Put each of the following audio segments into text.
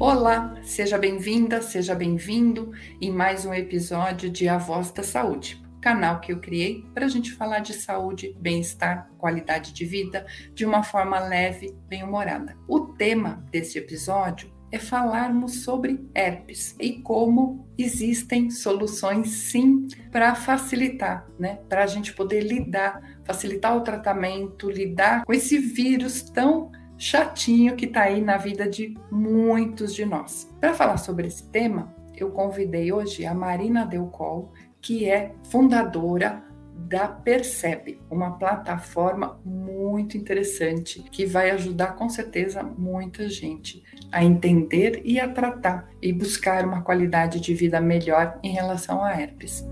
Olá, seja bem-vinda, seja bem-vindo em mais um episódio de A Voz da Saúde, canal que eu criei para a gente falar de saúde, bem-estar, qualidade de vida de uma forma leve, bem-humorada. O tema deste episódio é falarmos sobre herpes e como existem soluções sim para facilitar, né? Para a gente poder lidar, facilitar o tratamento, lidar com esse vírus tão chatinho que está aí na vida de muitos de nós. Para falar sobre esse tema, eu convidei hoje a Marina Delcol, que é fundadora da Percebe, uma plataforma muito interessante que vai ajudar com certeza muita gente a entender e a tratar e buscar uma qualidade de vida melhor em relação a herpes.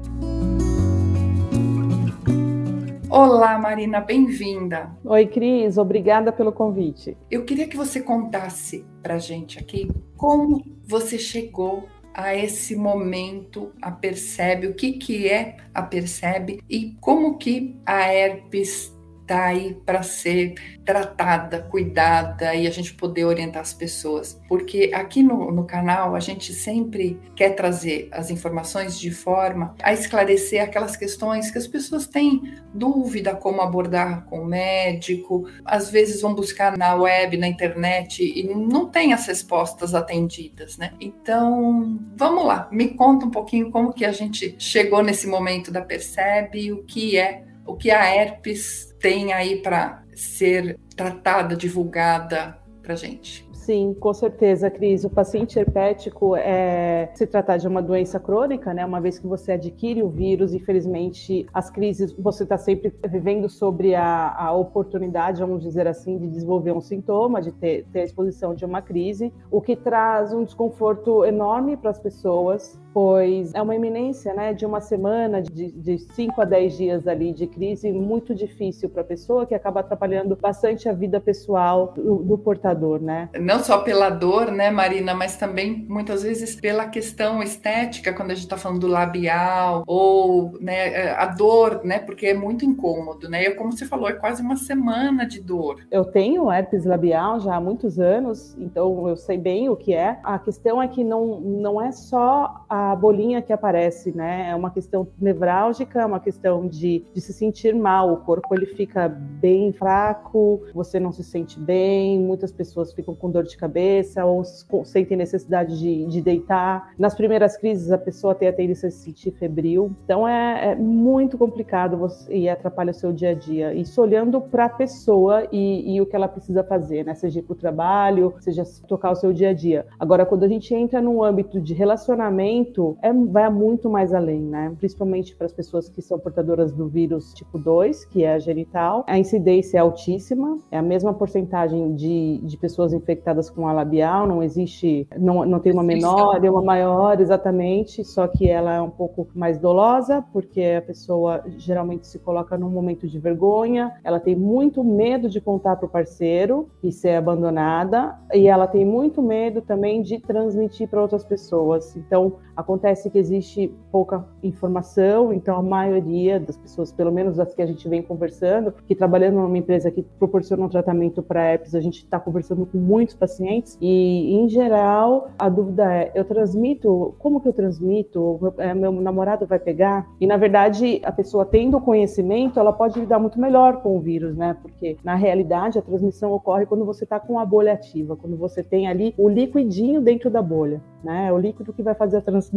Olá, Marina, bem-vinda. Oi, Cris, obrigada pelo convite. Eu queria que você contasse para gente aqui como você chegou a esse momento, a Percebe, o que, que é a Percebe e como que a herpes está aí para ser tratada, cuidada e a gente poder orientar as pessoas. Porque aqui no, no canal a gente sempre quer trazer as informações de forma a esclarecer aquelas questões que as pessoas têm dúvida como abordar com o médico, às vezes vão buscar na web, na internet e não tem as respostas atendidas, né? Então, vamos lá, me conta um pouquinho como que a gente chegou nesse momento da Percebe, o que é, o que a herpes tem aí para ser tratada, divulgada para gente? Sim, com certeza, Cris. O paciente herpético é se tratar de uma doença crônica, né? Uma vez que você adquire o vírus, infelizmente, as crises, você está sempre vivendo sobre a, a, oportunidade, vamos dizer assim, de desenvolver um sintoma, de ter, ter a exposição de uma crise, o que traz um desconforto enorme para as pessoas, pois é uma iminência, né? De uma semana, de 5 a 10 dias ali de crise, muito difícil para a pessoa, que acaba atrapalhando bastante a vida pessoal do, do portador, né? Não só pela dor, né, Marina, mas também muitas vezes pela questão estética, quando a gente está falando do labial, ou né, é, a dor, né, porque é muito incômodo, né? E como você falou, é quase uma semana de dor. Eu tenho herpes labial já há muitos anos, então eu sei bem o que é. A questão é que não, não é só a bolinha que aparece, né? É uma questão nevrálgica, é uma questão de, de se sentir mal. O corpo ele fica bem fraco, você não se sente bem, muitas pessoas ficam com dor de cabeça ou sentem necessidade de, de deitar. Nas primeiras crises, a pessoa tem a tendência a se sentir febril. Então, é, é muito complicado e atrapalha o seu dia a dia. Isso olhando para a pessoa e, e, o que ela precisa fazer, né? Seja ir para o trabalho, seja tocar o seu dia a dia. Agora, quando a gente entra num âmbito de relacionamento, é, vai muito mais além, né? Principalmente para as pessoas que são portadoras do vírus tipo 2, que é a genital. A incidência é altíssima, é a mesma porcentagem de, de pessoas infectadas com a labial, não existe, não, não tem uma menor e uma maior, exatamente, só que ela é um pouco mais dolosa, porque a pessoa geralmente se coloca num momento de vergonha, ela tem muito medo de contar para o parceiro e ser abandonada, e ela tem muito medo também de transmitir para outras pessoas. Então, acontece que existe pouca informação, então a maioria das pessoas, pelo menos as que a gente vem conversando, que trabalhando numa empresa que proporciona um tratamento para herpes, a gente está conversando com muitos pacientes e, em geral, a dúvida é: eu transmito? Como que eu transmito? É, meu namorado vai pegar? E, na verdade, a pessoa tendo conhecimento, ela pode lidar muito melhor com o vírus, né? Porque, na realidade, a transmissão ocorre quando você está com a bolha ativa, quando você tem ali o liquidinho dentro da bolha, né? O líquido que vai fazer a transmissão,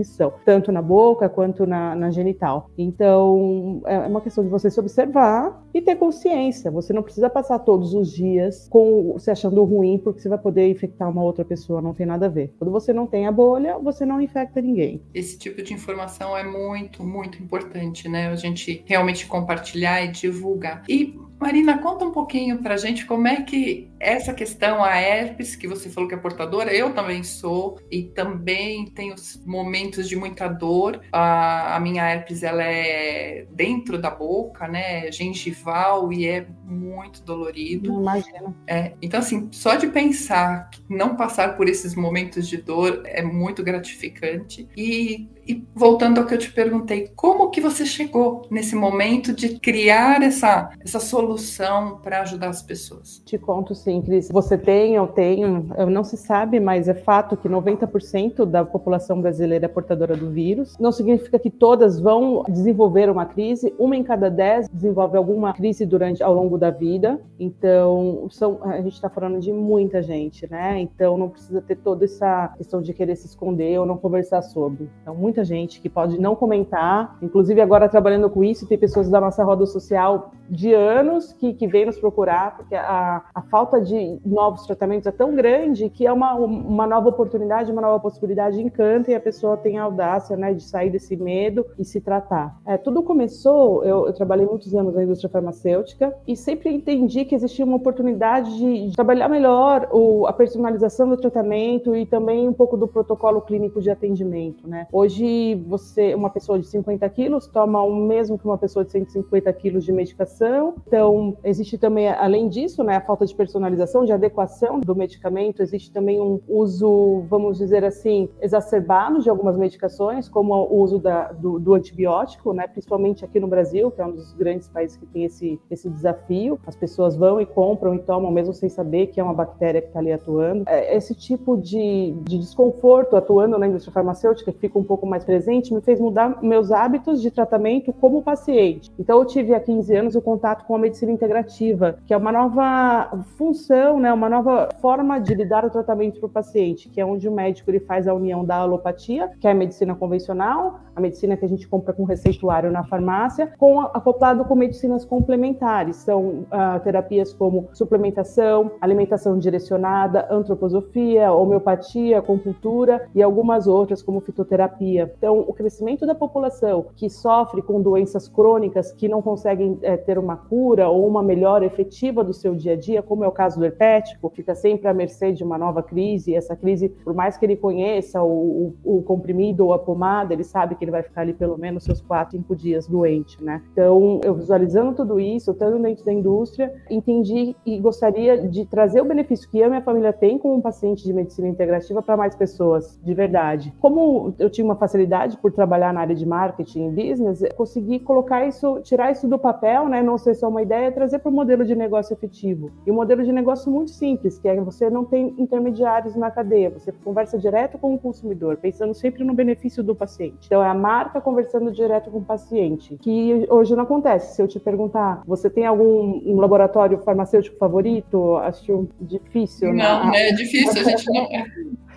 tanto na boca quanto na, na genital. Então, é, é uma questão de você se observar e ter consciência. Você não precisa passar todos os dias com se achando ruim porque você vai poder infectar uma outra pessoa, não tem nada a ver. Quando você não tem a bolha, você não infecta ninguém. Esse tipo de informação é muito, muito importante, né? A gente realmente compartilhar e divulgar. E Marina, conta um pouquinho para a gente como é que essa questão, a herpes, que você falou que é portadora, eu também sou, e também tenho momentos de muita dor. A, a minha herpes, ela é dentro da boca, né, gengival, e é muito dolorido. Imagina. É, então, assim, só de pensar que não passar por esses momentos de dor é muito gratificante. E e voltando ao que eu te perguntei, como que você chegou nesse momento de criar essa, essa solução para ajudar as pessoas? Te conto sim, Cris. Você tem, eu tenho, não se sabe, mas é fato que 90% da população brasileira é portadora do vírus. Não significa que todas vão desenvolver uma crise. Uma em cada dez desenvolve alguma crise durante ao longo da vida. Então, são, a gente está falando de muita gente, né? Então, não precisa ter toda essa questão de querer se esconder ou não conversar sobre. Então, muita gente que pode não comentar. Inclusive, agora trabalhando com isso, tem pessoas da nossa roda social de anos que, que vêm nos procurar, porque a, a falta de novos tratamentos é tão grande que é uma, uma nova oportunidade, uma nova possibilidade encanta e a pessoa tem a audácia né, de sair desse medo e se tratar. É, tudo começou, eu, eu, trabalhei muitos anos na indústria farmacêutica e sempre entendi que existia uma oportunidade de, de trabalhar melhor o, a personalização do tratamento e também um pouco do protocolo clínico de atendimento. Né? Hoje, você, uma pessoa de 50 quilos, toma o mesmo que uma pessoa de 150 quilos de medicação. Então, existe também, além disso, né, a falta de personalização, de adequação do medicamento, existe também um uso, vamos dizer assim, exacerbado de algumas medicações, como o uso da, do, do, antibiótico, né, principalmente aqui no Brasil, que é um dos grandes países que tem esse, esse desafio. As pessoas vão e compram e tomam, mesmo sem saber que é uma bactéria que está ali atuando. É, esse tipo de, de desconforto atuando na indústria farmacêutica, que fica um pouco mais presente, me fez mudar meus hábitos de tratamento como paciente. Então, eu tive há 15 anos o contato com a medicina integrativa, que é uma nova função, né, uma nova forma de lidar o tratamento para o paciente, que é onde o médico ele faz a união da alopatia, que é a medicina convencional, a medicina que a gente compra com receituário na farmácia, com acoplado com medicinas complementares. São uh, terapias como suplementação, alimentação direcionada, antroposofia, homeopatia, acupuntura e algumas outras como fitoterapia. Então, o crescimento da população que sofre com doenças crônicas que não conseguem é, ter uma cura ou uma melhora efetiva do seu dia a dia, como é o caso do herpético, fica sempre à mercê de uma nova crise. E essa crise, por mais que ele conheça o, o, o comprimido ou a pomada, ele sabe que ele vai ficar ali pelo menos seus quatro, cinco dias doente, né? Então, eu visualizando tudo isso, estando dentro da indústria, entendi e gostaria de trazer o benefício que eu e minha família tem como um paciente de medicina integrativa para mais pessoas, de verdade. Como eu tinha uma facilidade por trabalhar na área de marketing e business, consegui colocar isso, tirar isso do papel, né? Não ser só uma ideia, trazer para o modelo de negócio efetivo. E um modelo de negócio muito simples, que é você não tem intermediários na cadeia, você conversa direto com o consumidor, pensando sempre no benefício do paciente. Então, é a marca conversando direto com o paciente, que hoje não acontece. Se eu te perguntar, você tem algum um laboratório farmacêutico favorito? Acho difícil. Não, né? é difícil, a gente não.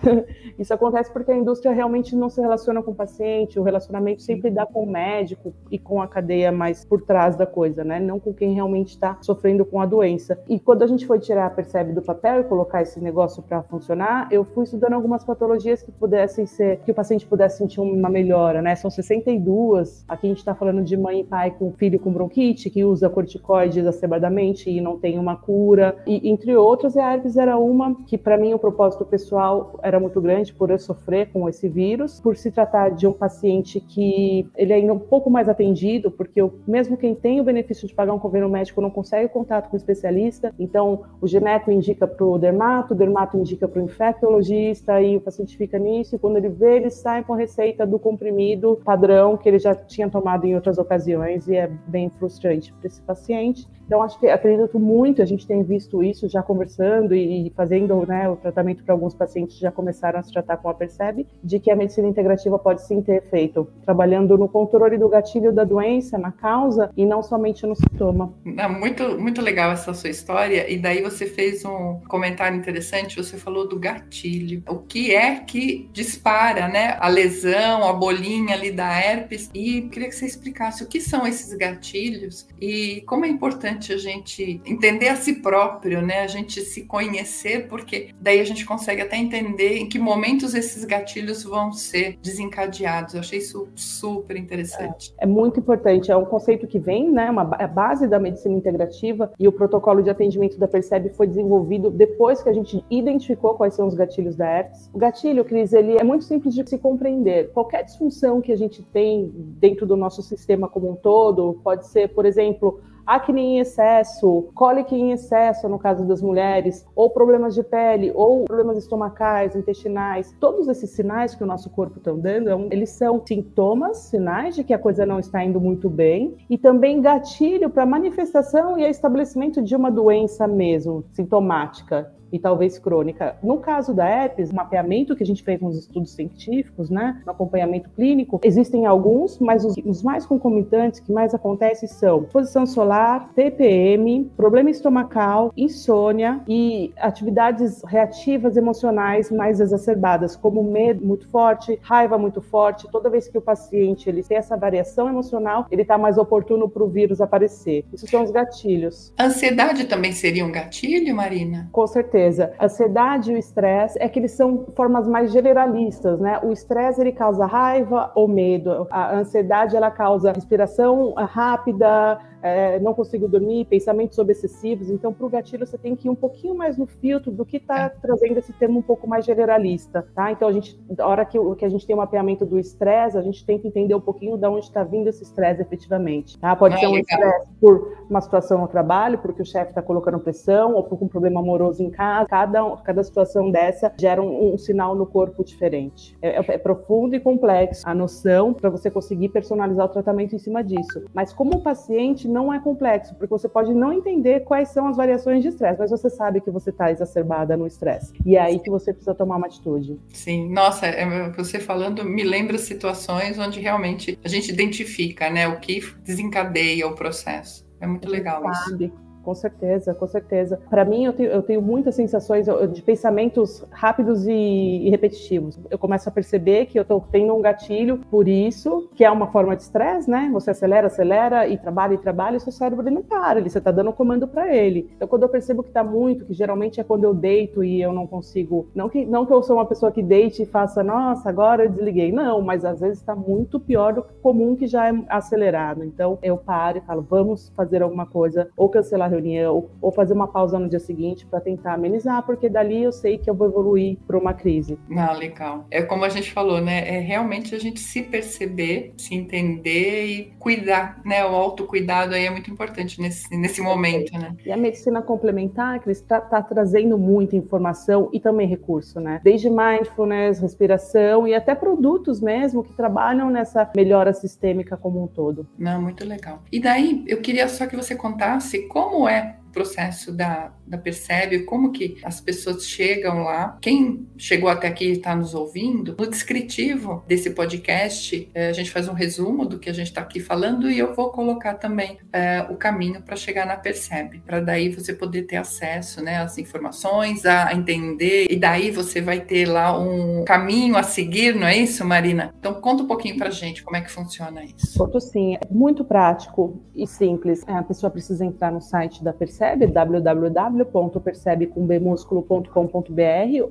Isso acontece porque a indústria realmente não se relaciona com o paciente, o relacionamento sempre dá com o médico e com a cadeia mais por trás da coisa, né? Não com quem realmente está sofrendo com a doença. E quando a gente foi tirar a Percebe do papel e colocar esse negócio para funcionar, eu fui estudando algumas patologias que pudessem ser, que o paciente pudesse sentir uma melhora, né? São 62. Aqui a gente está falando de mãe e pai com filho com bronquite, que usa corticoide exacerbadamente e não tem uma cura. E entre outras, a herpes era uma que, para mim, o propósito pessoal era muito grande por eu sofrer com esse vírus, por se tratar de um paciente que ele é ainda um pouco mais atendido, porque eu, mesmo quem tem o benefício de pagar um convênio médico não consegue contato com o especialista, então o geneco indica para o dermato, o dermato indica para o infectologista e o paciente fica nisso, e quando ele vê, ele sai com a receita do comprimido padrão que ele já tinha tomado em outras ocasiões e é bem frustrante para esse paciente. Então, acho que acredito muito, a gente tem visto isso já conversando e fazendo né, o tratamento para alguns pacientes já começaram a se tratar com a Percebe, de que a medicina integrativa pode sim ter efeito, trabalhando no controle do gatilho da doença, na causa e não somente no sintoma. É muito, muito legal essa sua história, e daí você fez um comentário interessante, você falou do gatilho. O que é que dispara, né? A lesão, a bolinha ali da herpes, e queria que você explicasse o que são esses gatilhos e como é importante a gente entender a si próprio, né? A gente se conhecer, porque daí a gente consegue até entender em que momentos esses gatilhos vão ser desencadeados. Eu achei isso super interessante. É, é muito importante. É um conceito que vem, né? Uma a base da medicina integrativa e o protocolo de atendimento da Percebe foi desenvolvido depois que a gente identificou quais são os gatilhos da herpes. O gatilho, Cris, ele é muito simples de se compreender. Qualquer disfunção que a gente tem dentro do nosso sistema como um todo, pode ser, por exemplo, acne em excesso, cólica em excesso no caso das mulheres, ou problemas de pele, ou problemas estomacais, intestinais, todos esses sinais que o nosso corpo está dando, é eles são sintomas, sinais de que a coisa não está indo muito bem, e também gatilho para manifestação e estabelecimento de uma doença mesmo, sintomática e talvez crônica. No caso da herpes, o mapeamento que a gente fez nos estudos científicos, né, no acompanhamento clínico, existem alguns, mas os, os mais concomitantes que mais acontecem são exposição solar, TPM, problema estomacal, insônia e atividades reativas emocionais mais exacerbadas, como medo muito forte, raiva muito forte. Toda vez que o paciente ele tem essa variação emocional, ele está mais oportuno para o vírus aparecer. Isso são os gatilhos. Ansiedade também seria um gatilho, Marina? Com certeza certeza. A ansiedade e o estresse é que eles são formas mais generalistas, né? O estresse ele causa raiva ou medo. A ansiedade ela causa respiração rápida, é, não consigo dormir, pensamentos obsessivos. Então, para o gatilho, você tem que ir um pouquinho mais no filtro do que está é. trazendo esse termo um pouco mais generalista, tá? Então, a gente, na hora que, que a gente tem o um mapeamento do estresse, a gente tenta entender um pouquinho de onde está vindo esse estresse efetivamente, tá? Pode é, ser um estresse por uma situação no trabalho, porque o chefe está colocando pressão, ou por um problema amoroso em casa. Cada, cada situação dessa gera um, um sinal no corpo diferente. É, é, é profundo e complexo a noção para você conseguir personalizar o tratamento em cima disso. Mas como o paciente não é complexo, porque você pode não entender quais são as variações de estresse, mas você sabe que você está exacerbada no estresse. E é aí que você precisa tomar uma atitude. Sim, nossa, é, você falando me lembra situações onde realmente a gente identifica, né, o que desencadeia o processo. É muito legal sabe. isso. Com certeza, com certeza. Para mim, eu tenho, eu tenho, muitas sensações de pensamentos rápidos e, e, repetitivos. Eu começo a perceber que eu estou tendo um gatilho por isso, que é uma forma de estresse, né? Você acelera, acelera e trabalha e trabalha, e seu cérebro ele não para, ele, você está dando um comando para ele. Então, quando eu percebo que está muito, que geralmente é quando eu deito e eu não consigo. Não que, não que eu sou uma pessoa que deite e faça, nossa, agora eu desliguei. Não, mas às vezes está muito pior do que comum que já é acelerado. Então, eu paro e falo, vamos fazer alguma coisa, ou cancelar reunião ou fazer uma pausa no dia seguinte para tentar amenizar, porque dali eu sei que eu vou evoluir para uma crise. Ah, legal. É como a gente falou, né? É realmente a gente se perceber, se entender e cuidar, né? O autocuidado aí é muito importante nesse, nesse momento, né? E a medicina complementar, que está tá trazendo muita informação e também recurso, né? Desde mindfulness, respiração e até produtos mesmo que trabalham nessa melhora sistêmica como um todo. Não, muito legal. E daí, eu queria só que você contasse como é. o processo da, da Percebe, como que as pessoas chegam lá. Quem chegou até aqui e está nos ouvindo, no descritivo desse podcast, é, a gente faz um resumo do que a gente está aqui falando e eu vou colocar também é, o caminho para chegar na Percebe, para daí você poder ter acesso né, às informações, a entender, e daí você vai ter lá um caminho a seguir, não é isso, Marina? Então conta um pouquinho para gente como é que funciona isso. Conto sim, é muito prático e simples. A pessoa precisa entrar no site da Percebe Percebe,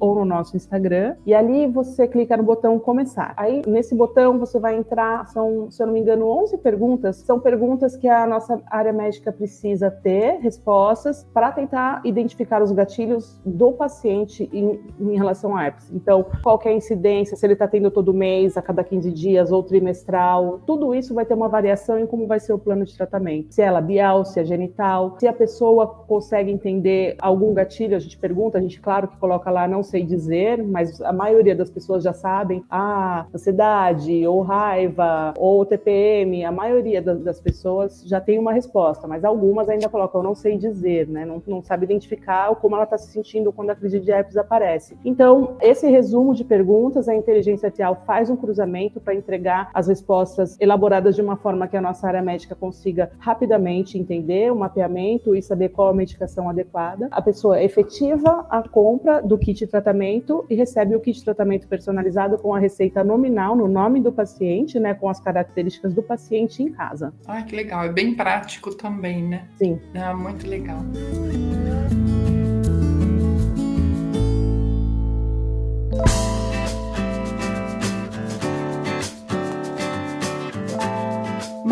ou no nosso Instagram. E ali você clica no botão começar. Aí nesse botão você vai entrar, são, se eu não me engano, 11 perguntas. São perguntas que a nossa área médica precisa ter respostas para tentar identificar os gatilhos do paciente em, em relação a herpes. Então, qual é a incidência, se ele está tendo todo mês, a cada 15 dias ou trimestral. Tudo isso vai ter uma variação em como vai ser o plano de tratamento. Se é labial, se é genital, se a pessoa pessoa consegue entender algum gatilho, a gente pergunta, a gente, claro, que coloca lá, não sei dizer, mas a maioria das pessoas já sabem, ah, ansiedade, ou raiva, ou TPM, a maioria das pessoas já tem uma resposta, mas algumas ainda colocam, não sei dizer, né? Não, não sabe identificar como ela está se sentindo quando a crise de herpes aparece. Então, esse resumo de perguntas, a inteligência artificial faz um cruzamento para entregar as respostas elaboradas de uma forma que a nossa área médica consiga rapidamente entender o mapeamento e saber qual a medicação adequada. A pessoa efetiva a compra do kit de tratamento e recebe o kit de tratamento personalizado com a receita nominal no nome do paciente, né, com as características do paciente em casa. Ah, que legal. É bem prático também, né? Sim. Ah, muito legal.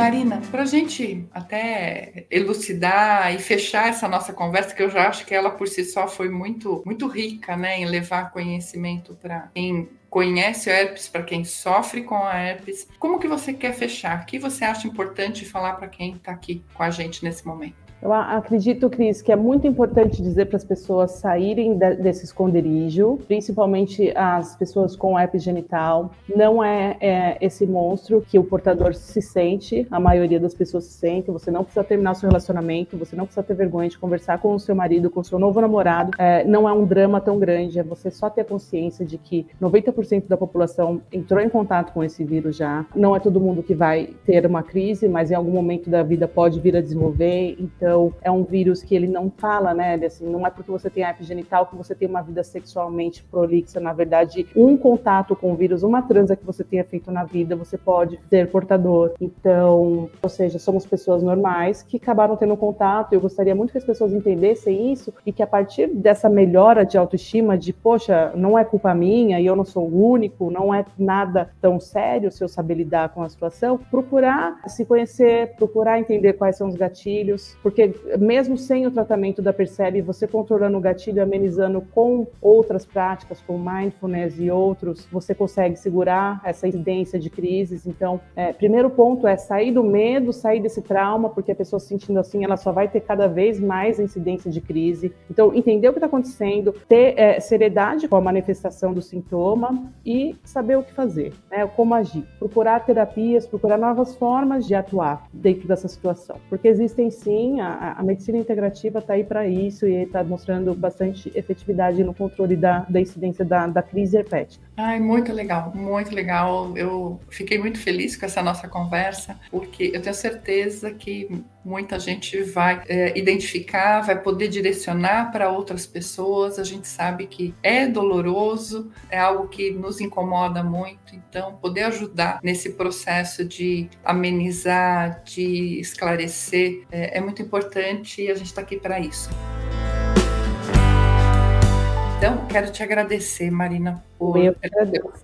Marina, para a gente até elucidar e fechar essa nossa conversa, que eu já acho que ela por si só foi muito, muito rica, né, em levar conhecimento para quem conhece a herpes, para quem sofre com a herpes. Como que você quer fechar? O que você acha importante falar para quem está aqui com a gente nesse momento? Eu acredito, Cris, que é muito importante dizer para as pessoas saírem desse esconderijo, principalmente as pessoas com herpes genital. Não é, é, esse monstro que o portador se sente, a maioria das pessoas se sente. Você não precisa terminar seu relacionamento, você não precisa ter vergonha de conversar com o seu marido, com o seu novo namorado. É, não é um drama tão grande, é você só ter consciência de que 90% da população entrou em contato com esse vírus já. Não é todo mundo que vai ter uma crise, mas em algum momento da vida pode vir a desenvolver. Então, então, é um vírus que ele não fala, né? Assim, não é porque você tem herpes genital que você tem uma vida sexualmente prolixa. Na verdade, um contato com o vírus, uma transa que você tenha feito na vida, você pode ser portador. Então, ou seja, somos pessoas normais que acabaram tendo contato. Eu gostaria muito que as pessoas entendessem isso e que a partir dessa melhora de autoestima, de poxa, não é culpa minha e eu não sou o único, não é nada tão sério se eu saber lidar com a situação, procurar se conhecer, procurar entender quais são os gatilhos, porque porque mesmo sem o tratamento da Percebe, você controlando o gatilho, amenizando com outras práticas, como mindfulness e outros, você consegue segurar essa incidência de crises. Então, é, primeiro ponto é sair do medo, sair desse trauma, porque a pessoa se sentindo assim, ela só vai ter cada vez mais incidência de crise. Então, entender o que está acontecendo, ter é, seriedade com a manifestação do sintoma e saber o que fazer, né, como agir. Procurar terapias, procurar novas formas de atuar dentro dessa situação, porque existem sim a, a, medicina integrativa está aí para isso e está mostrando bastante efetividade no controle da, da incidência da, da crise herpética. Ai, muito legal, muito legal. Eu fiquei muito feliz com essa nossa conversa, porque eu tenho certeza que muita gente vai é, identificar, vai poder direcionar para outras pessoas. A gente sabe que é doloroso, é algo que nos incomoda muito, então poder ajudar nesse processo de amenizar, de esclarecer é, é muito importante e a gente está aqui para isso. Então, quero te agradecer, Marina, por,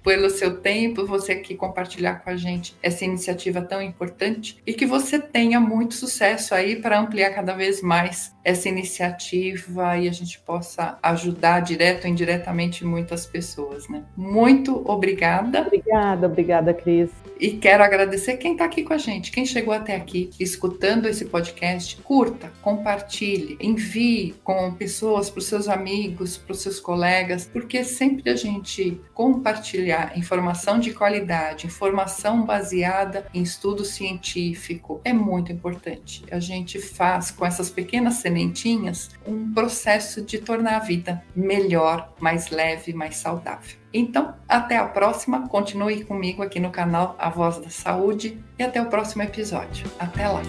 pelo seu tempo, você aqui compartilhar com a gente essa iniciativa tão importante e que você tenha muito sucesso aí para ampliar cada vez mais essa iniciativa e a gente possa ajudar direto ou indiretamente muitas pessoas, né? Muito obrigada. Obrigada, obrigada, Cris. E quero agradecer quem está aqui com a gente, quem chegou até aqui escutando esse podcast. Curta, compartilhe, envie com pessoas, para os seus amigos, para os seus colegas, porque sempre a gente compartilhar informação de qualidade, informação baseada em estudo científico é muito importante. A gente faz com essas pequenas sementinhas um processo de tornar a vida melhor, mais leve, mais saudável. Então, até a próxima. Continue comigo aqui no canal A Voz da Saúde e até o próximo episódio. Até lá!